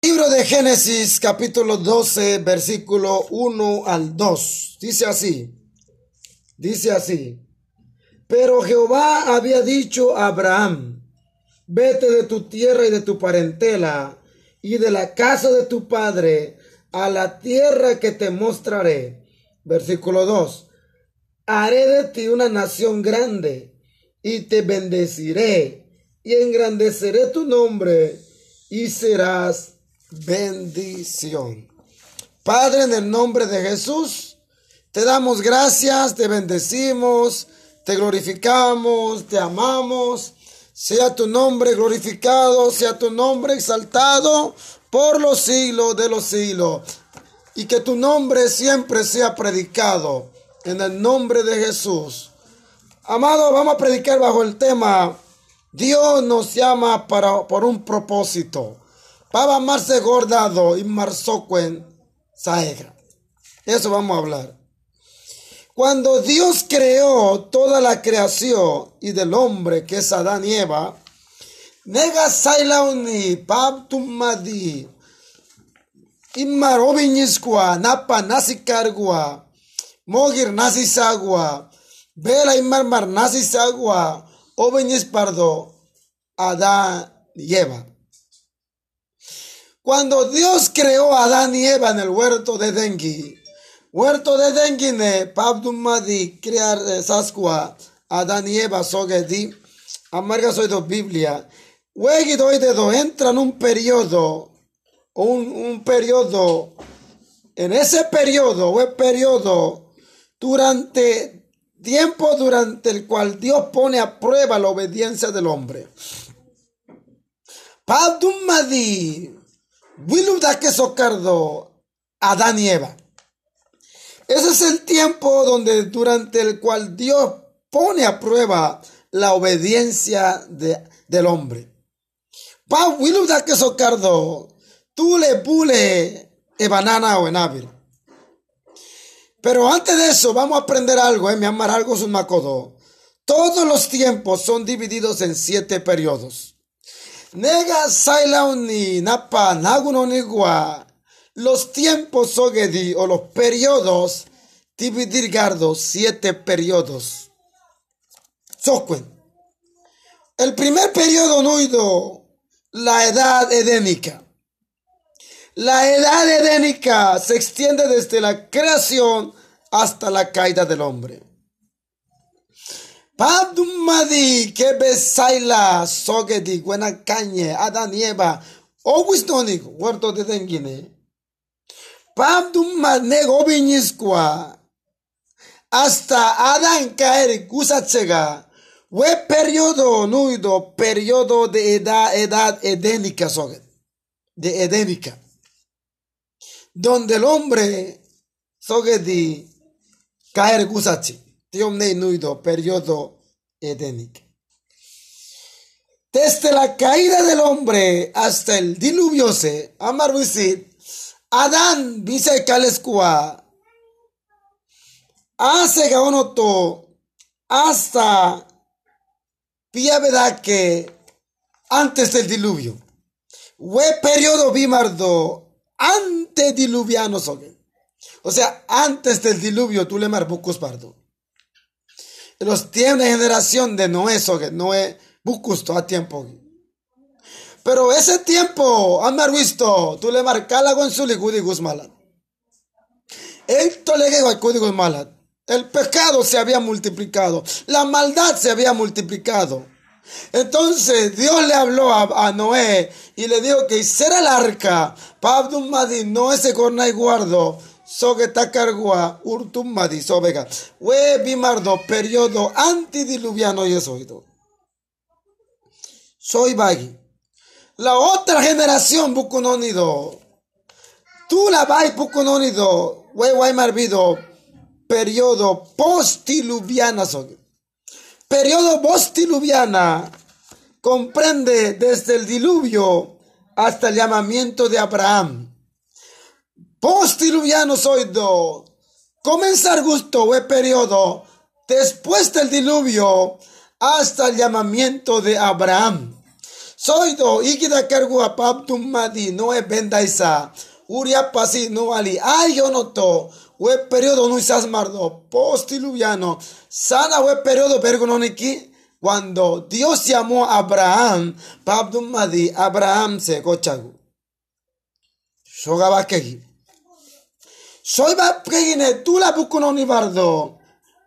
Libro de Génesis capítulo 12 versículo 1 al 2. Dice así. Dice así. Pero Jehová había dicho a Abraham, vete de tu tierra y de tu parentela y de la casa de tu padre a la tierra que te mostraré. Versículo 2. Haré de ti una nación grande y te bendeciré y engrandeceré tu nombre y serás bendición. Padre, en el nombre de Jesús, te damos gracias, te bendecimos, te glorificamos, te amamos. Sea tu nombre glorificado, sea tu nombre exaltado por los siglos de los siglos. Y que tu nombre siempre sea predicado en el nombre de Jesús. Amado, vamos a predicar bajo el tema Dios nos llama para, por un propósito. Para marse gordado y marzoquen saegra. Eso vamos a hablar. Cuando Dios creó toda la creación y del hombre que es Adán y Eva, nega sailauni pabtumadi imar obiñisqua napa nasicargua mogir nasisagua vela imar mar nasisagua obiñis pardo Adán y Eva. Cuando Dios creó a Adán y Eva en el huerto de Dengi, huerto de Dengi ne pabdumadi crear sasqua Adán y Eva sogedi amarga soy do Biblia Wegi doy de do entra en un periodo un, un periodo en ese periodo o el periodo durante tiempo durante el cual Dios pone a prueba la obediencia del hombre. Padumadi que socardo Adán y Eva. Ese es el tiempo donde durante el cual Dios pone a prueba la obediencia de, del hombre. Pa Wiluda que socardo Tule pule e banana o enavir. Pero antes de eso, vamos a aprender algo, ¿eh? Mi amar algo es un macodo. Todos los tiempos son divididos en siete periodos. Nega sailauni napa nagunonigua. Los tiempos sogedi o los periodos dividir gardo siete periodos. Sokwen. El primer periodo nuido, la edad edénica. La edad edénica se extiende desde la creación hasta la caída del hombre. Padumadi que besaila sogedi buena cañe adanieva oguistonic huerto de denguine. Padumad nego viñisqua hasta Adán caer gusachega. We periodo nuido periodo de edad edad edénica soged. De edénica donde el hombre sogedi caer gusachi, periodo edénico. Desde la caída del hombre hasta el diluvio se, amar Adán dice calescua, hace gaonoto hasta pia verdad que antes del diluvio. Fue periodo bimardo antediluviano sogue. O sea, antes del diluvio tú le marbucus pardo. Los tiempos de generación de Noé sogue, Noé bucusto a tiempo. Pero ese tiempo, han visto, tú le marcas la gonzuli gudigus malat. El tolegue gudigus malat. El pecado se había multiplicado, la maldad se había multiplicado. Entonces Dios le habló a, Noé y le dijo que hiciera el arca. Pabdum madi no ese corna y guardo. Soge tacargua urtum madi sobega. We bimardo periodo antidiluviano y eso. Soy bagi. La otra generación bucunonido. Tú la vai bucunonido. We guay marvido. Periodo postiluviana soge. Periodo postiluviana comprende desde el diluvio hasta el llamamiento de Abraham. Postiluviano soy do. Comenzar gusto el periodo después del diluvio hasta el llamamiento de Abraham. Soy do, ikida kergu apaptum madi, no es bendaisa. Uria pasi no ali, ay yo no to. We periodo no isas mardo, postiluviano. Sana we periodo pergononiki. Cuando Dios llamó a Abraham, paptum madi, Abraham se cochagu. Shogaba kegi. Soy va kegine, tú la bukunoni bardo.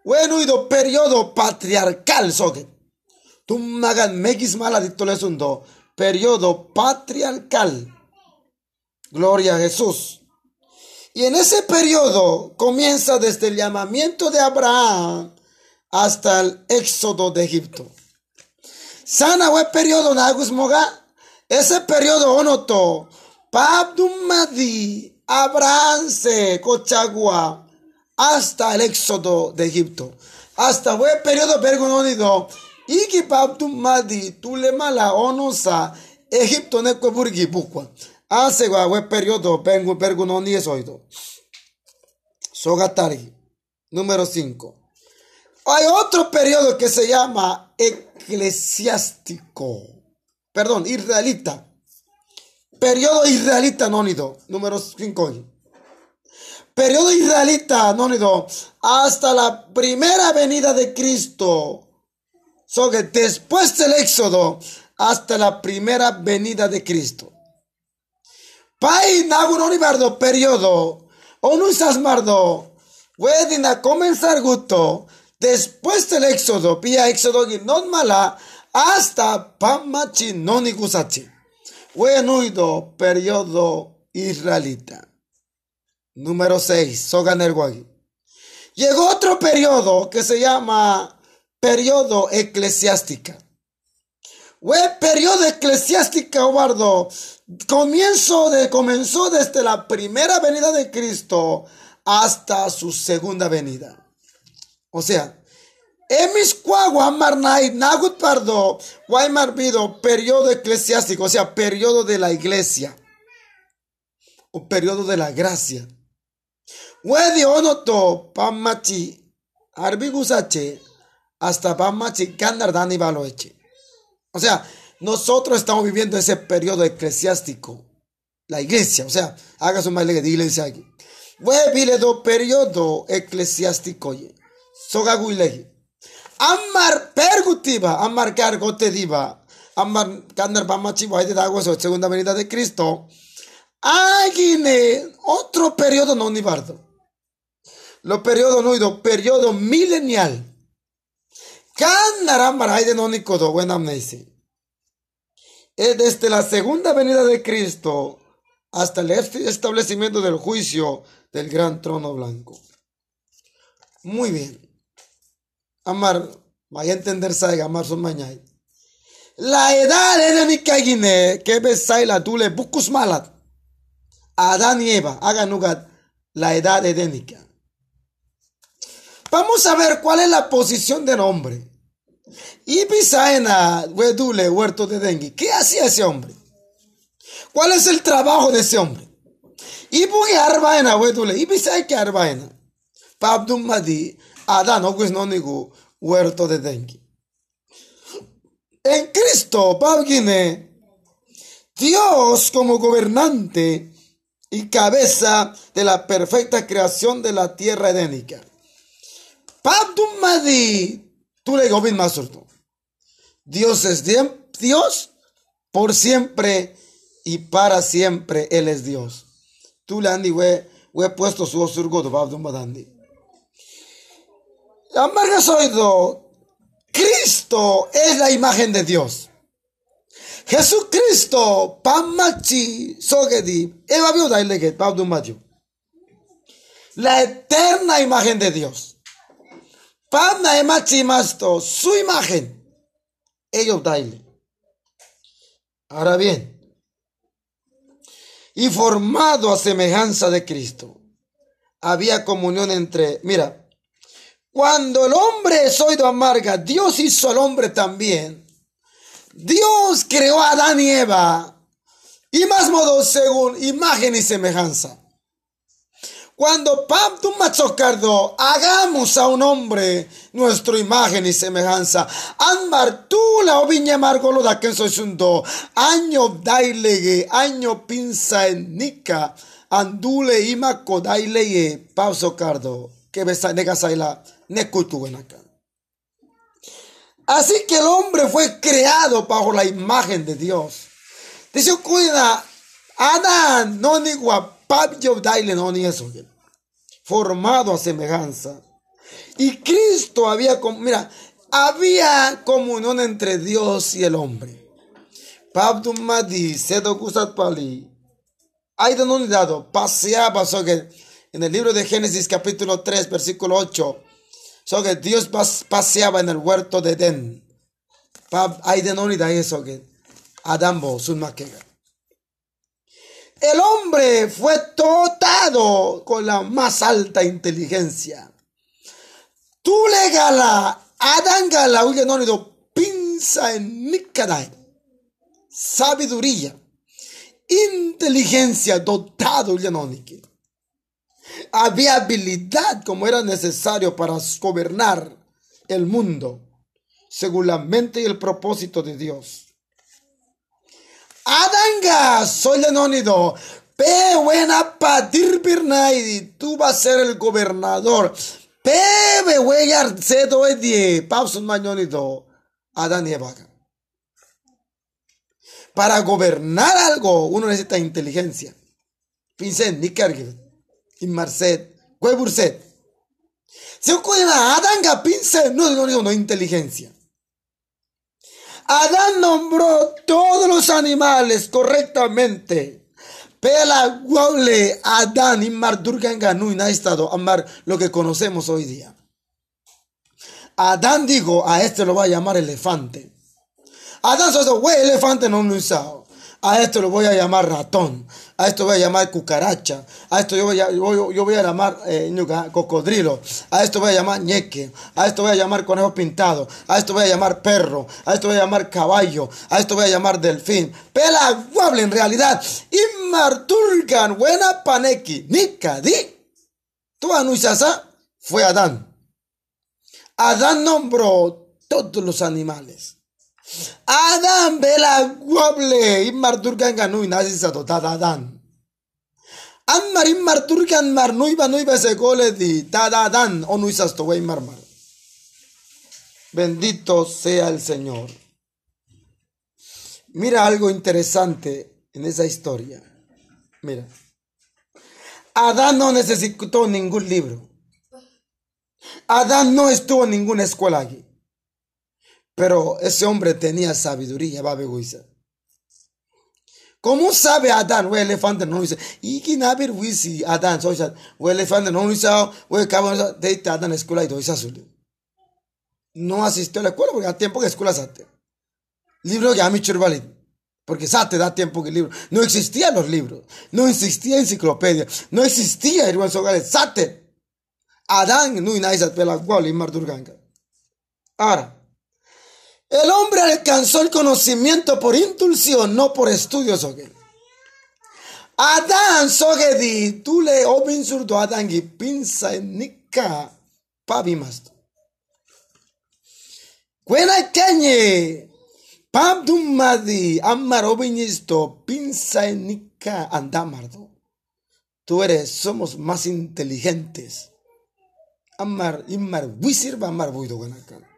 Bueno, ido periodo patriarcal soge. Tu magan megis maladito lesundo. Periodo patriarcal. Gloria a Jesús. Y en ese periodo comienza desde el llamamiento de Abraham hasta el éxodo de Egipto. Sana we periodo nagus moga. Ese periodo onoto. Pabdumadi. Abraham se cochagua hasta el éxodo de Egipto. Hasta fue periodo pergononido. Y que Pabdumadi. Tule mala onosa. Egipto ne burgi bukwa. Hace fue periodo oído. Sogatari. Número 5. Hay otro periodo que se llama eclesiástico. Perdón, israelita. Periodo israelita nónido. Número 5. Periodo israelita nónido. Hasta la primera venida de Cristo. So que después del éxodo. Hasta la primera venida de Cristo. Pai nagunoni bardo periodo. Onu mardo. Pueden a comenzar gusto después del éxodo, pia éxodo y non mala, hasta pamachi noni gusachi. Buenuido, periodo israelita. Número 6, Soganerguagi. Llegó otro periodo que se llama periodo eclesiástica. We periodo eclesiástica, Obardo, comienzo de, comenzó desde la primera venida de Cristo hasta su segunda venida. O sea, emis marnai nagut pardo marbido periodo eclesiástico, o sea, periodo de la iglesia o periodo de la gracia. Wedi onoto pamachi arbigusache hasta pamachi dani baloeche. O sea, nosotros estamos viviendo ese periodo eclesiástico, la iglesia, o sea, haga su de iglesia aquí. Wedi do periodo eclesiástico. Sogaguilehi. Amar pergutiva, amar cargote diva, amar candar pamachi de agua segunda venida de Cristo. Aguine, otro periodo no nibardo. Lo periodo no ido, periodo milenial. Candar amar de no nicodo, buena amnesia. Es desde la segunda venida de Cristo hasta el establecimiento del juicio del gran trono blanco. Muy bien. Amar, vaya a entender saiga, amar son mañana. La edad de mi guine, que besai la dule bucus malat. Adán y Eva, hagan lugar la edad edénica. Vamos a ver cuál es la posición del hombre. Y pisaena, wedule, huerto de dengue. ¿Qué hacía ese hombre? ¿Cuál es el trabajo de ese hombre? Y pugue arbaena, wedule, y pisai que arbaena. Pabdum madi, Adán, no nigu huerto de dengue. En Cristo, Pabgine, Dios como gobernante y cabeza de la perfecta creación de la tierra edénica. Madi, tú le gobin masurto. Dios es Dios por siempre y para siempre Él es Dios. Tú le we, we puesto su osurgo de Madandi. Oído, Cristo es la imagen de Dios. Jesucristo, Pamachi, Sogedi, Eva Viuda y La eterna imagen de Dios. Pamna Emachi Masto, su imagen. Ellos daile. Ahora bien, y formado a semejanza de Cristo, había comunión entre, mira, cuando el hombre es oído amarga, Dios hizo al hombre también. Dios creó a Adán y Eva. Y más modo según imagen y semejanza. Cuando Pabdu Machocardo, hagamos a un hombre nuestra imagen y semejanza. Anmar tú la oviña margolo da que soy sundo. Año dailege, año pinza en nica. Andule ima pauso cardo. Que besa negasaila, nekutu acá. Así que el hombre fue creado bajo la imagen de Dios. Dice, cuida, Adán, no ni daile, no ni eso formado a semejanza. Y Cristo había, mira, había comunión entre Dios y el hombre. Madi, Sedo Pali, hay dado, paseaba en el libro de Génesis capítulo 3 versículo 8, sobre Dios paseaba en el huerto de Edén. Hay de eso que Adambo, su maquega. El hombre fue dotado con la más alta inteligencia. Tú le gala, Adán gala, pinza en mi Sabiduría, inteligencia dotado, no Había habilidad como era necesario para gobernar el mundo según la mente y el propósito de Dios. Adanga, soy Lenónido. Pe buena patir birnai, tú vas a ser el gobernador. Pe wey arcedo edie, pausun mañonido. Adán y Para gobernar algo, uno necesita inteligencia. Pincen, ni cargue. Y marcet, hueburset. Se ocurre Adanga, pincen, no, no, no, no, inteligencia. Adán nombró todos los animales correctamente. Pela guable Adán y Mardurganganu y estado amar lo que conocemos hoy día. Adán dijo, a este lo va a llamar elefante. Adán se güey, elefante no lo usado. A esto lo voy a llamar ratón. A esto voy a llamar cucaracha. A esto yo voy a, yo, voy a llamar eh, cocodrilo. A esto voy a llamar ñeque. A esto voy a llamar conejo pintado. A esto voy a llamar perro. A esto voy a llamar caballo. A esto voy a llamar delfín. Pela guable en realidad. Y marturgan buena paneki. Nika di. Tu anunciasa fue Adán. Adán nombró todos los animales. Adam bela guable immar durgan ganui nasi sato tada dan. Ammar immar turkan mar nuiba nuiba se gole di tada dan o nuisas to mar mar. Bendito sea el Señor. Mira algo interesante en esa historia. Mira. Adán no necesitó ningún libro. Adán no estuvo en ninguna escuela aquí. Pero ese hombre tenía sabiduría, babeguisa. ¿Cómo sabe Adán? We elefante no dice. Y que nabir wisi Adán, so ya, we elefante no dice, we cabo de Adán escuela y doy azul. No asistió a la escuela porque a tiempo que escuela sate. Libro que a mi churvalid. Porque sate da tiempo que libro. No existían los libros. No existía enciclopedia. No existía el buen sogales. Sate. Adán no y nadie se pela gual y mardurganga. Ahora. El hombre alcanzó el conocimiento por intuición, no por estudios. Adán sogedi, tú le obin surdo Adán y pinza nika pabimasto. Cuena cañe, pam dumadi, amar obinisto, pinza en nika andamardo. Tú eres, somos más inteligentes. Amar, imar, wisir, amar, buido, ganacán.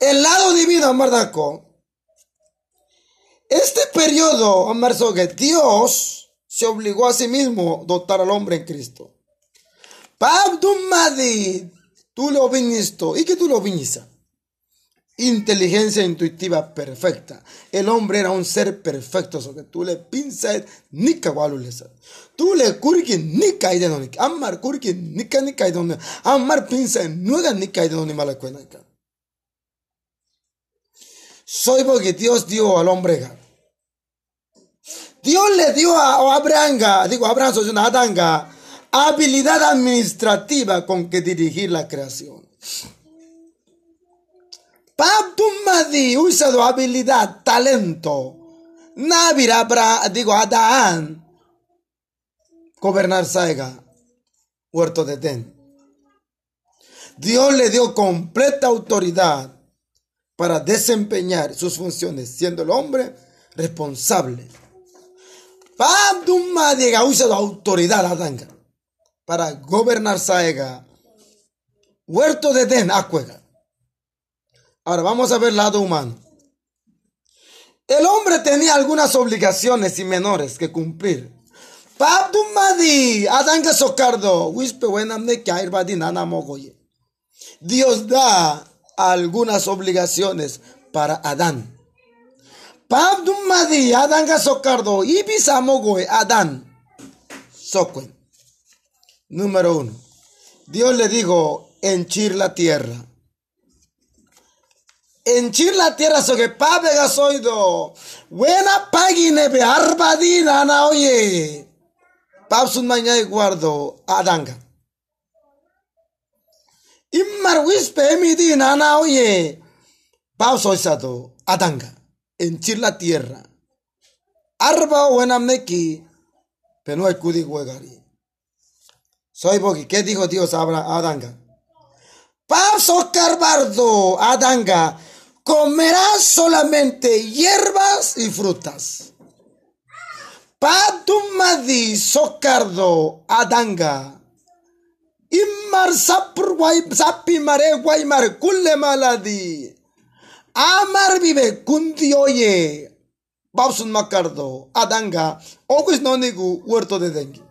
El lado divino, Amardaco. Este periodo, que Dios se obligó a sí mismo dotar al hombre en Cristo. Madi, tú lo viniste, y que tú lo viniste. Inteligencia intuitiva perfecta. El hombre era un ser perfecto, so que tú le pinsas ni cagualulesa. Tú le curki ni caído ni amar curki ni ni caído amar pinza no ni caído ni mala cuenta soy porque Dios dio al hombre. Dios le dio a Abraham, digo Abraham, soy una adanga, habilidad administrativa con que dirigir la creación. Paptumadi usado habilidad, talento. Navira, digo Adán. gobernar Saiga, huerto de Den. Dios le dio completa autoridad para desempeñar sus funciones, siendo el hombre responsable. Pabduma diga usa la autoridad para gobernar Saega, huerto de Den, Acuega. Ahora vamos a ver lado humano. El hombre tenía algunas obligaciones y menores que cumplir. Pabdumadi, adanga socardo, wispe wenamne mogoye. Dios da algunas obligaciones para Adán. Pabdumadi, adanga socardo, ibisamogoe, Adán. Socuen. Número uno. Dios le dijo, henchir la tierra henchir la tierra so que pabe gasoido. Buena pagine be arbadina na oye. Papsun mañana guardo adanga. Immar wispe emidina na oye. Pauso isado adanga. Henchir la tierra. Arba buena meki. Pero no hay cudi huegari. Soy bogi. ¿Qué dijo Dios a Adanga? Pauso carbardo Adanga comerás solamente hierbas y frutas. Patumadi socardo adanga. Immar sapur sapi mare guaymar kulle maladi. Amar vive kundi oye. Babsun macardo adanga. Ogus nonigu huerto de dengue.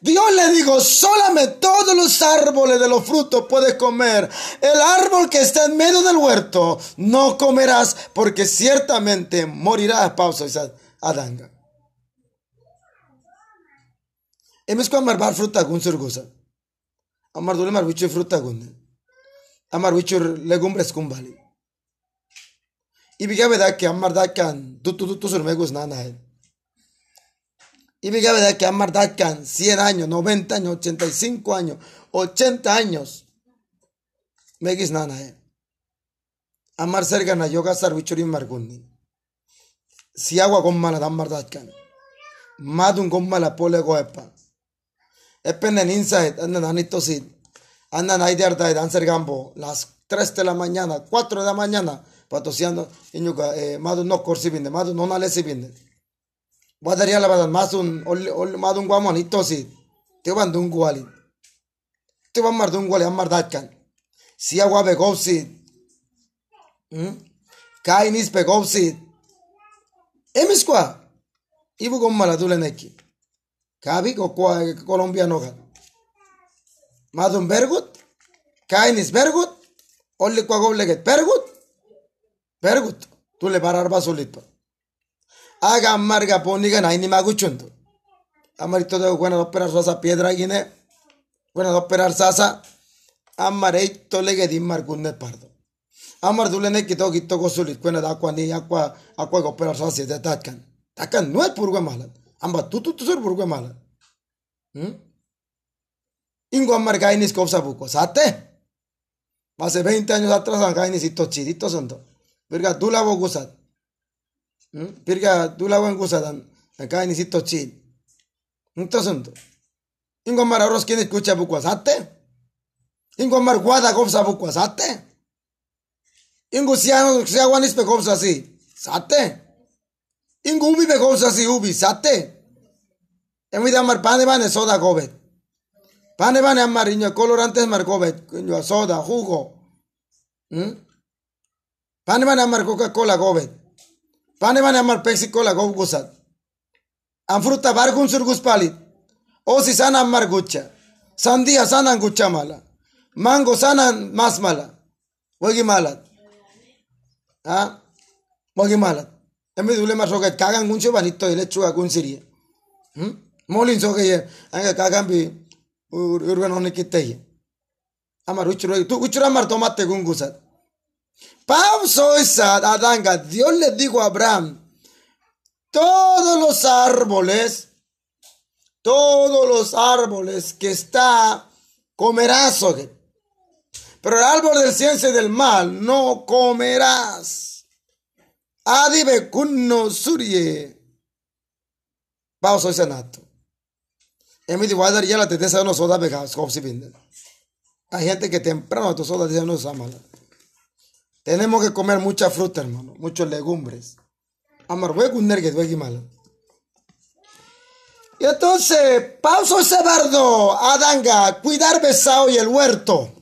Dios le dijo, solamente todos los árboles de los frutos puedes comer. El árbol que está en medio del huerto no comerás porque ciertamente morirás. Pausa, adanga. Bar fruta. Amar dule mar wichu fruta gun. Amar wichu legumbres kumbali. Y bigabe da que amar da kan tu tu tu tu surmegus nana hai. Y me de que Amar Dakan, 100 años, 90 años, 85 años, 80 años. Me gis nana eh. Amar sergana yoga sarvichurin margundi. Si agua con mala dan mardatkan. Madun con mala pole goepa. Epenen inside, andan anitosid. Andan ahí de arda, dan sergambo. Las 3 de la mañana, 4 de la mañana. Patosiando. Iñuka, eh, madun no corsi vinde, madun no nalesi vinde. Wadaria la badan masun ol ol madun guamon itosi. Te van dun guali. Te van mar dun guali amar datkan. Si agua begopsi. Hmm? Kainis begopsi. Emis kwa. Ibu gommala dule neki. Kabi ko kwa colombiano. Madun bergut. Kainis bergut. Olli kwa gobleget bergut. Bergut. Tule parar basulito. Haga amarga poniga na ni maguchundu. Amarito de buena operar rosa piedra guine. Buena operar sasa. Amareito lege di margunne pardo. Amar dulene kito kito gosulit. Buena da aqua ni aqua aqua operar sasa de tatkan. Tatkan no es purgue mala. Amba tu tu tu sur purgue mala. ¿Mm? Ingo amar gainis kopsa buco. Sate. Hace 20 años atrás han gainis y tochidito son. Verga, tú la bogusat. pirga dulawan gusadan acá necesito chil entonces ingo mar arroz quién escucha bucuasate ingo mar guada gobsa bucuasate ingo siano siaguanis pe gobsa así sate ingo ubi pe gobsa así ubi sate emi da mar pane soda gobet pane vane amar iño colorantes mar gobet iño soda jugo pane vane amar coca cola gobet Pane van amar pexi cola go gusat. An fruta bargun sur guspalit. O si sana amar gucha. Sandía sana gucha mala. Mango sana más mala. Wagi malat. ¿Ah? Malat. Emi dule mar soket kagan guncho banito ile chuga gun sirie. ¿Hm? Molin soke ye. Anga kagan bi urban hone kitte Amar uchuro. Tu uchuro amar tomate gun gusat. Pauso esa adanga. Dios le dijo a Abraham, todos los árboles, todos los árboles que está, comerás, pero el árbol del ciencia y del mal no comerás. Adibe kunno surye. Pauso ese nato. En mi igual ya la tetesa no soda vega skopsi binden. Hay gente que temprano tu soda dice no es mala. Tenemos que comer mucha fruta, hermano, muchos legumbres. Amar nergue hueco mala. Y entonces, pauso ese bardo, Adanga, cuidar besao y el huerto.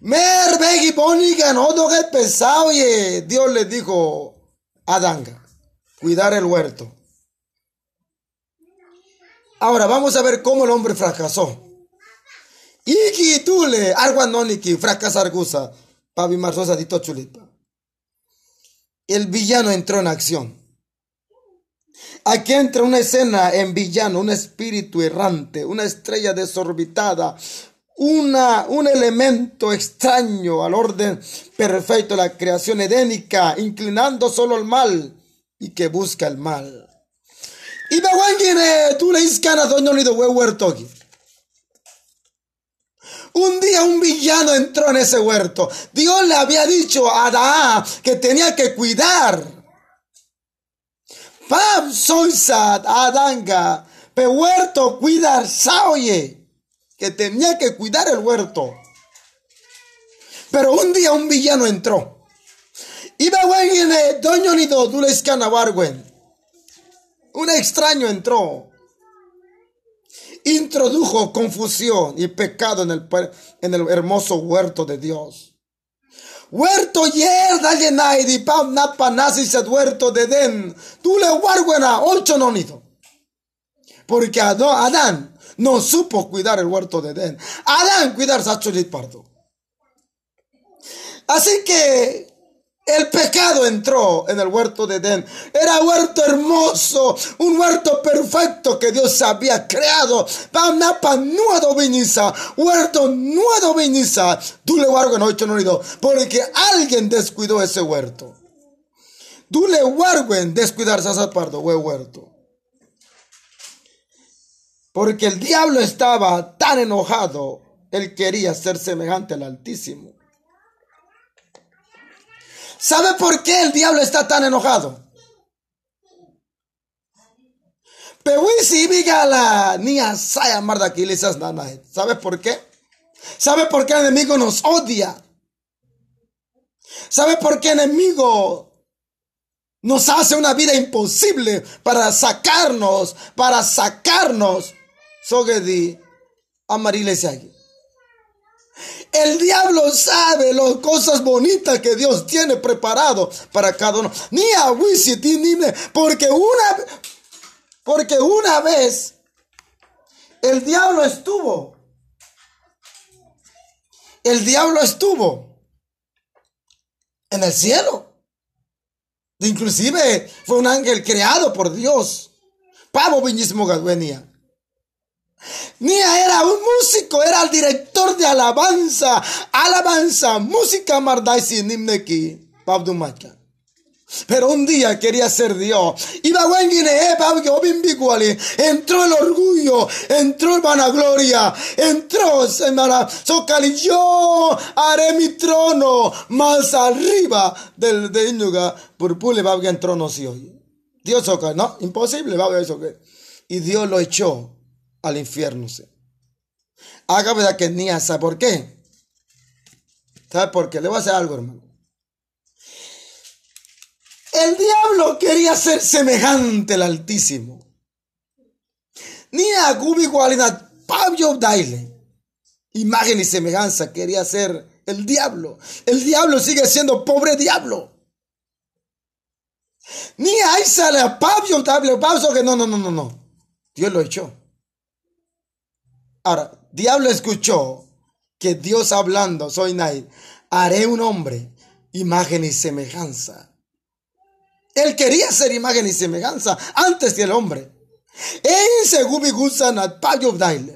Mer begi boniga no doge pesado y Dios le dijo a Adanga, cuidar el huerto. Ahora vamos a ver cómo el hombre fracasó. Iki tule, arguanoniki, fracasar gusa, pavi marzosa dito chulipa. El villano entró en acción. Aquí entra una escena en villano, un espíritu errante, una estrella desorbitada, una, un elemento extraño al orden perfecto de la creación edénica, inclinando solo al mal y que busca el mal. Y tú le de huerto un día un villano entró en ese huerto. Dios le había dicho a Adán que tenía que cuidar. Pam soisat Adanga, pe huerto cuidar saoye que tenía que cuidar el huerto. Pero un día un villano entró. Iba en doño ni do Un extraño entró. Introdujo confusión y pecado en el, en el hermoso huerto de Dios. Huerto yerda llenai di pam napa nasi set huerto de den. Tú le warguena ocho nonido. Porque Adán no supo cuidar el huerto de Edén. Adán cuidar Sachulit Pardo. Así que el pecado entró en el huerto de Edén. Era huerto hermoso, un huerto perfecto que Dios había creado. Huerto nuevo viniza. Tú le en ocho porque alguien descuidó ese huerto. Tú le en descuidar Pardo, huerto. Porque el diablo estaba tan enojado, él quería ser semejante al Altísimo. ¿Sabe por qué el diablo está tan enojado? ¿Sabe por qué? ¿Sabe por qué el enemigo nos odia? ¿Sabe por qué el enemigo nos hace una vida imposible para sacarnos, para sacarnos Sogedi Amarilesiagi. El diablo sabe las cosas bonitas que Dios tiene preparado para cada uno. Ni a porque una, porque una vez el diablo estuvo. El diablo estuvo en el cielo. Inclusive fue un ángel creado por Dios. Pavo Viñismo. Nia era un músico, era el director de alabanza, alabanza, música mardaisi nimneki, pabdumacha. Pero un día quería ser Dios. Iba eh, entró el orgullo, entró el vanagloria, entró semana. Socali, yo haré mi trono más arriba del de Inuga. Purpule en trono si hoy. Dios no, imposible. Y Dios lo echó al infierno. Haga verdad que ni sabe por qué. ¿Sabe por qué? Le voy a hacer algo, hermano. El diablo quería ser semejante al Altísimo. Ni a Gubi Gualina, Pablo Daile. Imagen y semejanza quería ser el diablo. El diablo sigue siendo pobre diablo. Ni ahí sale a Pablo Daile, Pablo que no, no, no, no, no. Dios lo echó. Ahora, diablo escuchó que Dios hablando, soy Naid, haré un hombre, imagen y semejanza. Él quería ser imagen y semejanza antes que el hombre.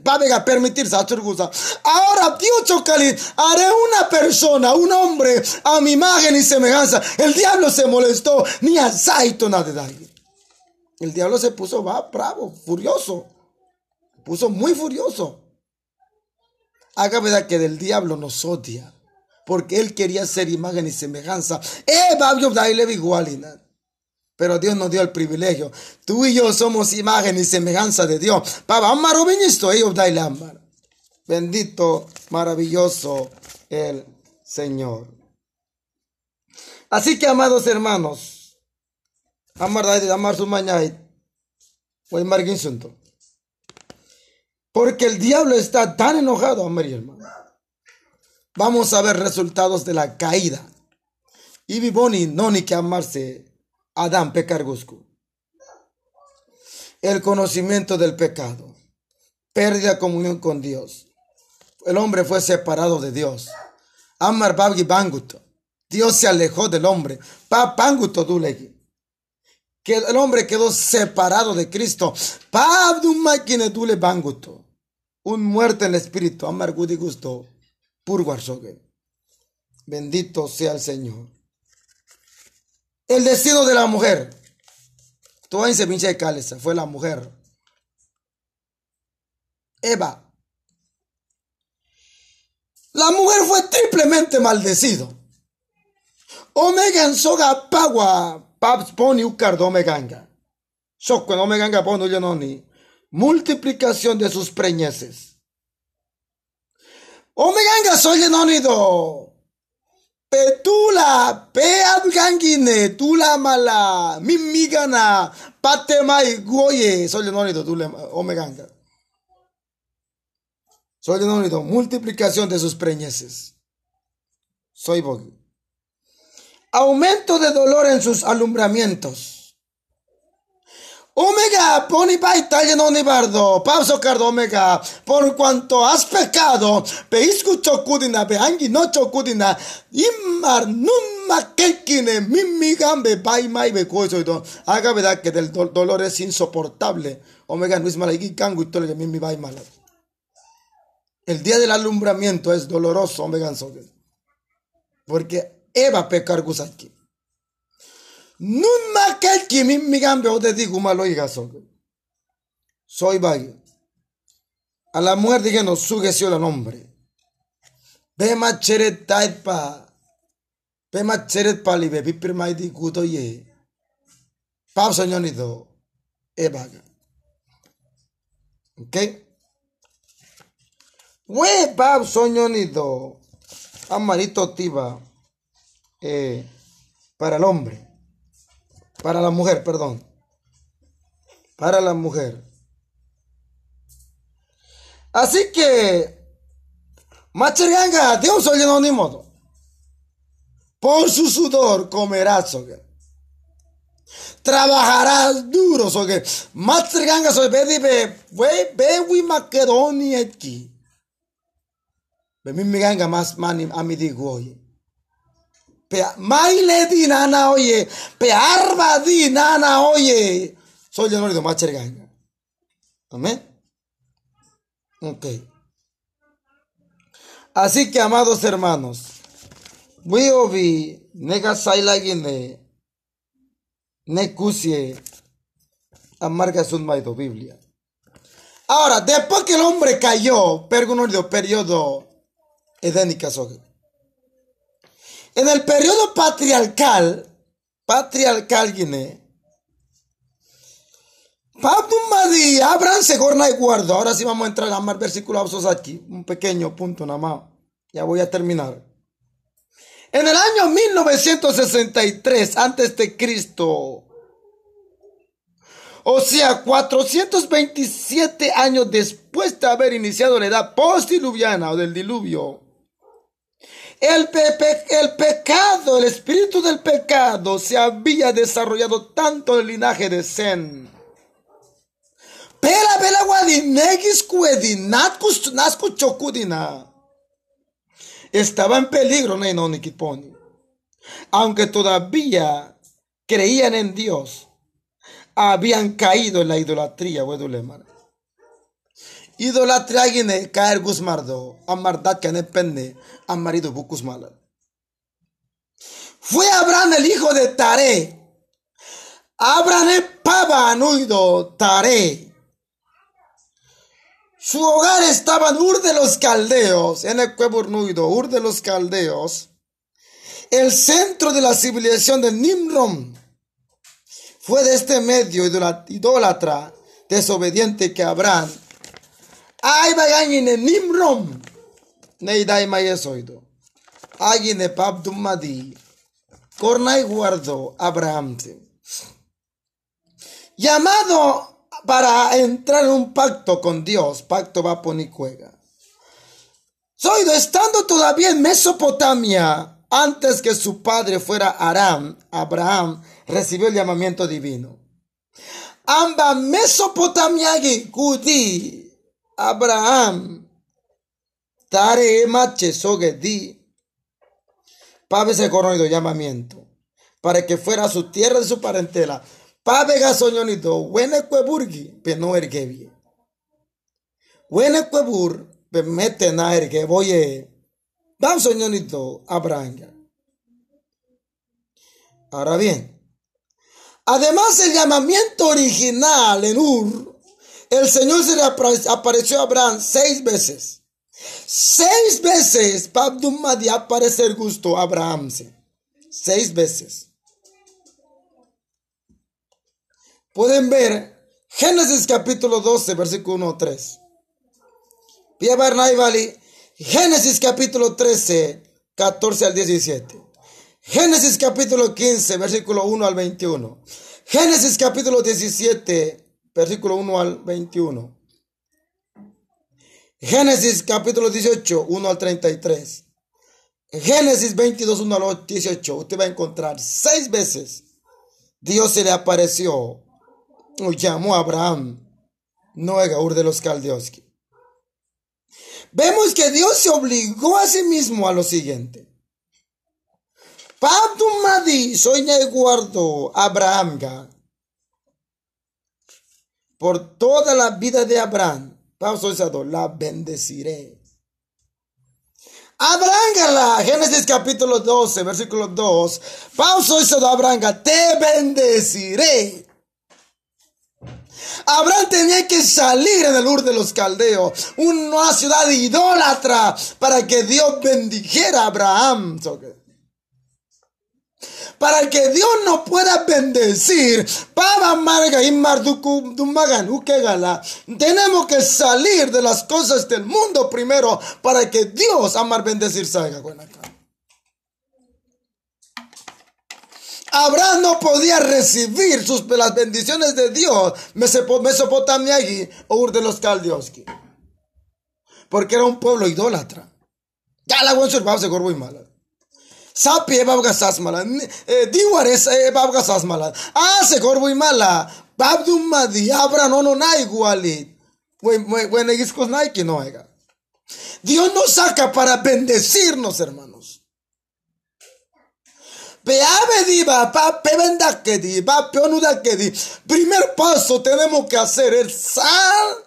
Va a permitirse Ahora Dios chocali, haré una persona, un hombre a mi imagen y semejanza. El diablo se molestó, ni a nada El diablo se puso va bravo, furioso puso muy furioso. Haga verdad que del diablo nos odia, porque él quería ser imagen y semejanza. Eh, Pero Dios nos dio el privilegio. Tú y yo somos imagen y semejanza de Dios. Amar. Bendito, maravilloso el Señor. Así que, amados hermanos, amar amar su mañana. Voy Porque el diablo está tan enojado, amar hermano. Vamos a ver resultados de la caída. Y vivoni no ni que amarse Adán pecargusco. El conocimiento del pecado. Pérdida de comunión con Dios. El hombre fue separado de Dios. Amar babgi banguto. Dios se alejó del hombre. Pa panguto dulegi. Que el hombre quedó separado de Cristo. Pa máquina dule banguto. Un muerto en el espíritu. Amar gudi gusto. Purguarsogue. Bendito sea el Señor. El destino de la mujer. Todo en pinche de fue la mujer. Eva. La mujer fue triplemente maldecido. Omega en soga pagua paps poni ucardo omeganga. Sokwen omeganga pono ni Multiplicación de sus preñeces. Omeganga soy do. Petula, pe abgangine, tula mala, mimigana, patemai goye, soy nonido, tule omeganga. Soy nonido, multiplicación de sus preñeces. Soy bogi. Aumento de dolor en sus alumbramientos. Omega, poni paita no bardo, pauso cardo omega, por cuanto has pecado, peisku chokudina, angi no chokudina, imar nunma kekine, mimigambe, bai mai be do, haga verdad que del dolor es insoportable, omega no es malaiki kangu y tole mimi bai mala. El día del alumbramiento es doloroso, omega porque Eva pecar gusaki. Nun makel kimi migambe o de digo malo y Soy vague. A la mujer díganos sujeció el nombre. Ve cheret taipa. Ve cheret pali be pipir mai di guto ye. Pau soñonido. E vaga. ¿Ok? We soñonido. Amarito tiba. Eh, para el hombre. Para la mujer, perdón. Para la mujer. Así que, Macherianga, Dios ni modo. Por su sudor comerás, oye. Trabajarás duro, oye. Macherianga, soy be, we Macedonia aquí. Be mi ganga más mani a mi digo, oye maile di nana oye, pe arba di nana oye. Soy el de Macherganga. Amén. Ok. Así que, amados hermanos, a oír nega sailagine nekusie amarga sun maido Biblia. Ahora, después que el hombre cayó, perguno periodo edénica soge. En el periodo patriarcal, patriarcal Guinea, Madi, Abraham se gorna y guardo. Ahora sí vamos a entrar a más versículos aquí. Un pequeño punto nada más. Ya voy a terminar. En el año 1963 antes de Cristo, o sea, 427 años después de haber iniciado la edad postdiluviana o del diluvio, el, pecado, el espíritu del pecado se había desarrollado tanto en el linaje de Zen. Pela pela Estaba en peligro, Aunque todavía creían en Dios, habían caído en la idolatría, Idolatría gine caer guzmardo, amardat que pende, amarido bucus mala. Fue Abraham el hijo de Tare. Abraham pava anuido Tare. Su hogar estaba en Ur de los Caldeos, en el nuido, Ur de los Caldeos, el centro de la civilización de Nimrom. fue de este medio idólatra desobediente que Abraham. Ay, en Nimrom. Neidai mayesoido. Ay, en Pabdumadi. Cornay guardó Abraham. Llamado para entrar en un pacto con Dios, pacto va cuega. Soido, estando todavía en Mesopotamia, antes que su padre fuera Aram, Abraham recibió el llamamiento divino. Amba Mesopotamia Gudi, Abraham, Tare Sogedi, Pabe se conocido llamamiento, para que fuera su tierra de su parentela. Pabe gasoñonito, Wene Cueburgi, pero ergebie. Wene Cuebur, mete na erge, voy Dan soñonito, Abraham. Ahora bien, Además, el llamamiento original en Ur, el Señor se le apareció a Abraham seis veces. Seis veces, Pabdumma de aparecer gusto a Abraham. Seis veces. Pueden ver Génesis capítulo 12, versículo 1 3. Pia Valley, Génesis capítulo 13, 14 al 17. Génesis capítulo 15, versículo 1 al 21. Génesis capítulo 17, versículo 1 al 21. Génesis capítulo 18, 1 al 33. Génesis 22, 1 al 18. Usted va a encontrar seis veces. Dios se le apareció. Llamó a Abraham. No a Gaur de los Caldeos. Vemos que Dios se obligó a sí mismo a lo siguiente. Madi, soña y guardo Abraham por toda la vida de Abraham. La bendeciré. Abraham, la Génesis capítulo 12, versículo 2. Pauso eso de Abraham, te bendeciré. Abraham tenía que salir en el Ur de los Caldeos, una ciudad idólatra, para que Dios bendijera a Abraham para que Dios nos pueda bendecir. Tenemos que salir de las cosas del mundo primero para que Dios amar bendecir Abraham no podía recibir sus, las bendiciones de Dios, Mesopotamia o Ur de los Caldeos, porque era un pueblo idólatra. Ya la buen se corvo y mala. Sapi babga sasmala. Diwares babga sasmala. Ah, se corvo y mala. Babdum madi. Abra no no na iguali. Bueno, cos que no haga. Dios nos saca para bendecirnos, hermanos. Peave diva, pa pevenda que di, peonuda que di. Primer paso tenemos que hacer el sal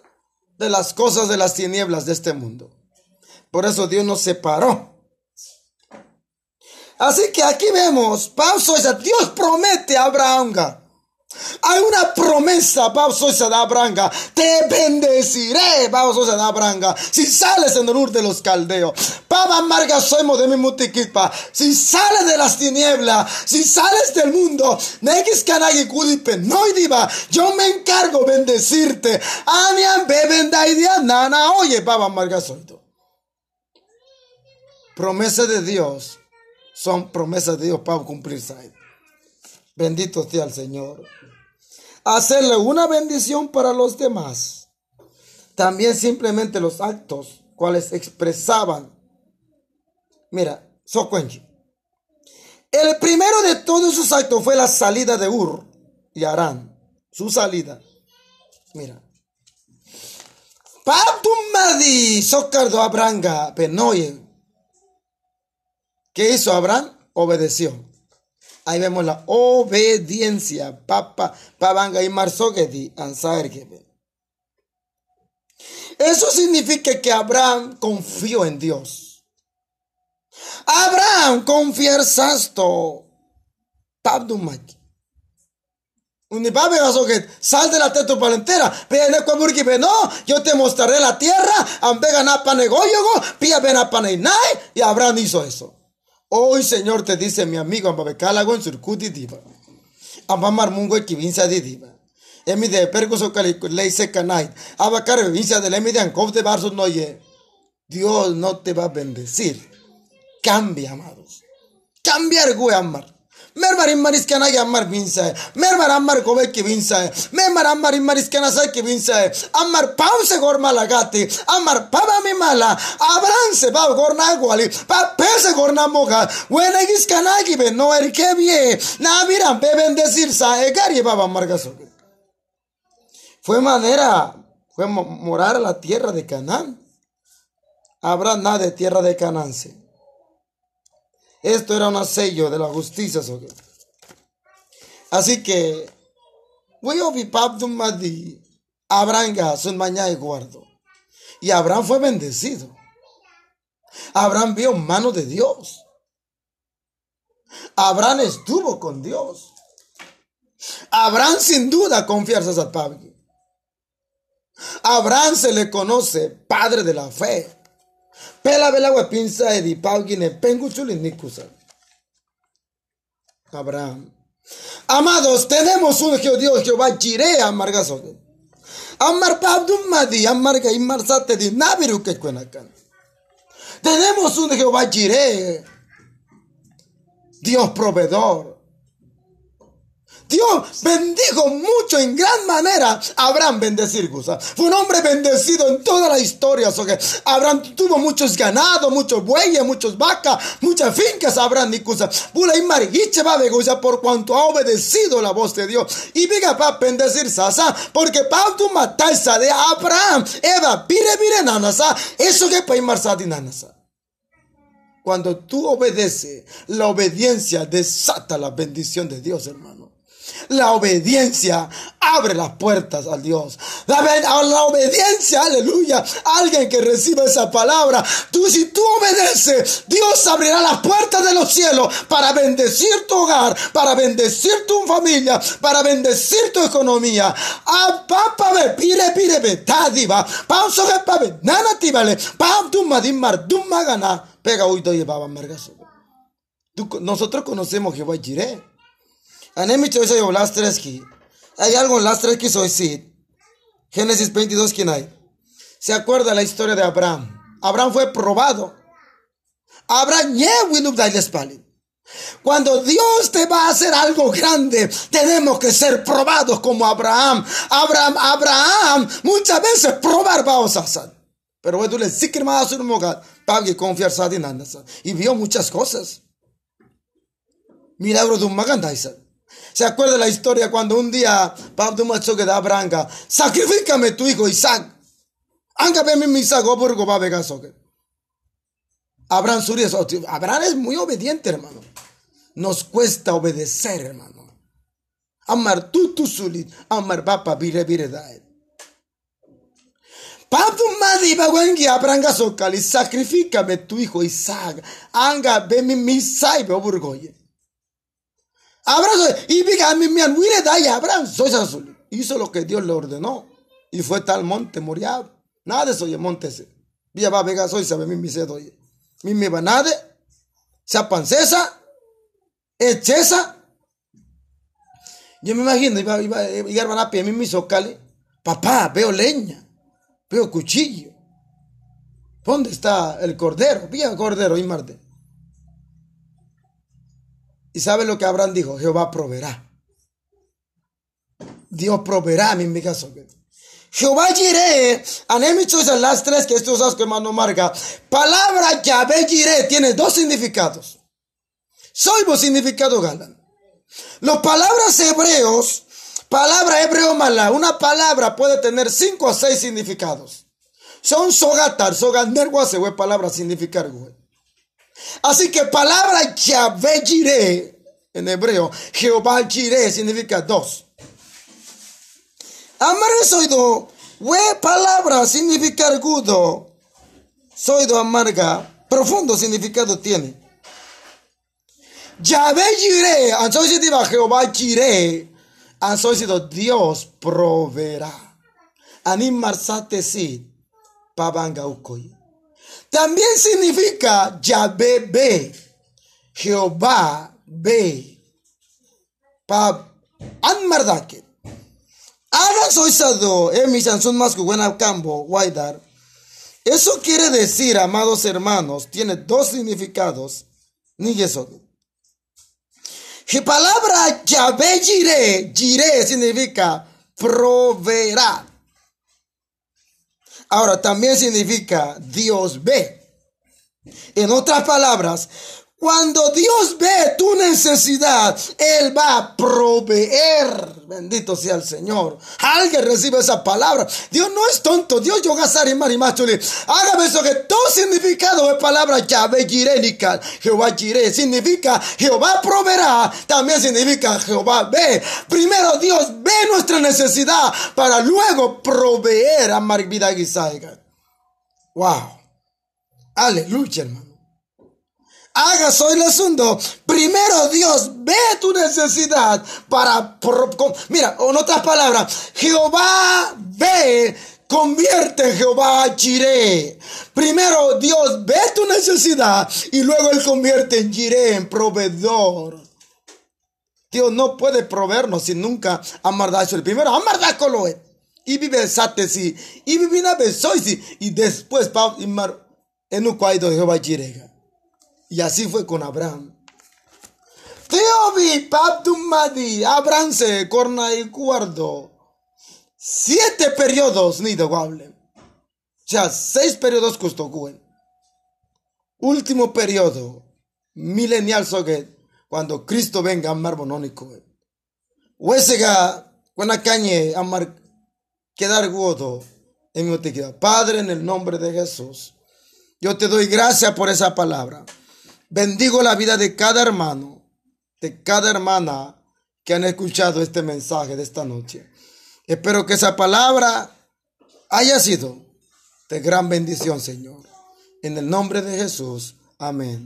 de las cosas de las tinieblas de este mundo. Por eso Dios nos separó Así que aquí vemos, Dios promete a Abraham. Hay una promesa, pausa de Abraham. Te bendeciré, pausa de Abraham. Si sales en el ur de los caldeos. Paba amarga somos de mi mutiquipa. Si sales de las tinieblas, si sales del mundo, neguis canagi kudipe, no diva. Yo me encargo bendecirte. Anian bebenda nana. Oye, paba amarga soy Promesa de Dios son promesas de Dios para cumplirse. Bendito sea el Señor. Hacerle una bendición para los demás. También simplemente los actos cuales expresaban. Mira, Socuenchi. El primero de todos sus actos fue la salida de Ur y Arán. Su salida. Mira. Madi, Socardo Abranga, Penoye, ¿Qué hizo Abraham? Obedeció. Ahí vemos la obediencia. Papa, pabanga y marsogedi, Eso significa que Abraham confió en Dios. Abraham confiesasto. Tabdumaki. Unipabe que sal de la teto palentera, pene burki no, yo te mostraré la tierra, ambega na panegoyogo, pia bena y Abraham hizo eso. Hoy, Señor, te dice mi amigo Ambabecálago en Surcuti Diva. Abamar mungo ekivinsa didiva. Emi de pergoso cali ley seca night. Abacar vinsa de lemi de ancov de barsos no ye. Dios no te va a bendecir. Cambia, amados. Cambiar gue amar. Mermar immaris kana ammar vinsa. Mermar ammar kove ki vinsa. Mermar ammar immaris kana sa ki vinsa. Ammar pause gorma lagati. Ammar paba mi mala. Abranse pa gorna guali. Pa pese gorna moga. Wene gis kana no er ke bien. Na miran be bendecir sa egari baba ammar gaso. Fue manera, fue morar a la tierra de Canaán. Habrá nada de tierra de Canaán. Esto era un sello de la justicia. Así que, voy a. Abraham mañana y guardo. Y Abraham fue bendecido. Abraham vio mano de Dios. Abraham estuvo con Dios. Abraham sin duda confianza a Pablo. Abraham se le conoce padre de la fe. Pela vela pinza edi paugine penguchulin nikusa. Abraham. Amados, tenemos un Dios Jehová Jireh amargaso. Amar pabdum madi amarga imarsate di nabiru que cuenacan. Tenemos un Jehová Jireh. Dios proveedor. Dios bendijo mucho en gran manera Abraham bendecir Fue un hombre bendecido en toda la historia. Abraham tuvo muchos ganados, muchos bueyes, muchos vacas, muchas fincas. Abraham y Cusa. va por cuanto ha obedecido la voz de Dios. Y venga para bendecir Sasa. Porque para tu matarsa de Abraham. Eva, pire, pire, nanasa. Eso que para de nanasa. Cuando tú obedeces, la obediencia desata la bendición de Dios, hermano. La obediencia abre las puertas al Dios. La, la, obediencia, aleluya. Alguien que reciba esa palabra. Tú, si tú obedeces, Dios abrirá las puertas de los cielos para bendecir tu hogar, para bendecir tu familia, para bendecir tu economía. Ah, pire, pire. Pega. Nosotros conocemos Jehová Jireh. Hay algo en las tres que soy sí. Génesis 22, ¿quién hay? ¿Se acuerda la historia de Abraham? Abraham fue probado. Abraham Cuando Dios te va a hacer algo grande, tenemos que ser probados como Abraham. Abraham, Abraham, muchas veces probar vamos a hacer. Pero tú le que más un lugar para que confiar y vio muchas cosas. Milagro de un magandaiza. ¿Se acuerda la historia cuando un día Pablo macho que da branca? Sacrifícame tu hijo Isaac. Anga mi Isaac oburgo va Abraham Surias, Abraham es muy obediente, hermano. Nos cuesta obedecer, hermano. Amar tu tu sulit, amar papa vire vire dae. Pablo madi bawengi abranga sokali, sacrifícame tu hijo Isaac. Anga mi Isaac oburgoye. Abraham, y Abraham, hizo lo que Dios le ordenó. Y fue tal monte Moriab. Nada de oye, monte ese. Vía va vega soy sabe mi mi se doye. Mi mi va nada. Se pancesa. Echesa. Yo me imagino, iba, iba, iba a pie, mi mi socale. Papá, veo leña. Veo cuchillo. ¿Dónde está el cordero? Vía cordero y Marte. ¿Y sabe lo que Abraham dijo? Jehová proveerá. Dios proveerá mi mi caso. Jehová jiré, anemicho es las tres que estos dos que mano marca. Palabra Yahvé jiré tiene dos significados. Soy significado galan. Las palabras hebreos, palabra hebreo mala, una palabra puede tener cinco o seis significados. Son sogatar, sogander se palabra significar güey. Así que palabra Yahvé Jireh en hebreo, Jehová Jireh significa dos. Amar soido, we palabra significa agudo. Soido amarga, profundo significado tiene. Yahvé Jireh, ansoy diva Jehová Jireh, ansoy Dios proveerá. Animar sate si, pabanga ukoy. También significa Yahvé ve, Jehová ve. Pa An mardake. Hagan soy sado, emi sansun más cambo, guaidar. Eso quiere decir, amados hermanos, tiene dos significados. Ni eso. La palabra Yahvé Jireh, Jireh significa proveerá. Ahora también significa Dios ve. En otras palabras, cuando Dios ve tu necesidad, Él va a proveer. Bendito sea el Señor. Alguien recibe esa palabra. Dios no es tonto. Dios yo y marimachuli. Hágame eso que todo significado de palabra llave girénica. Jehová giré. Significa Jehová proveerá. También significa Jehová ve. Primero Dios ve nuestra necesidad para luego proveer a Marvida Guisaiga. Wow. Aleluya, hermano hagas hoy el asunto. Primero Dios ve tu necesidad para... Mira, en otras palabras, Jehová ve, convierte Jehová Jiré. Primero Dios ve tu necesidad y luego Él convierte en Jiré, en proveedor. Dios no puede proveernos si nunca amardacho el primero. Amardaco lo es. Y vive satesi. Y vive vez Y después en un cuadro de Jehová Jiré. Y así fue con Abraham. Teobi Madi, Abraham se corna y guardó siete periodos ni de guable. O sea, seis periodos costó Último periodo, milenial soget, cuando Cristo venga a marbonónico. Huesega, cuando cañe, amar, quedar guodo en mi Padre, en el nombre de Jesús, yo te doy gracias por esa palabra. Bendigo la vida de cada hermano, de cada hermana que han escuchado este mensaje de esta noche. Espero que esa palabra haya sido de gran bendición, Señor. En el nombre de Jesús. Amén.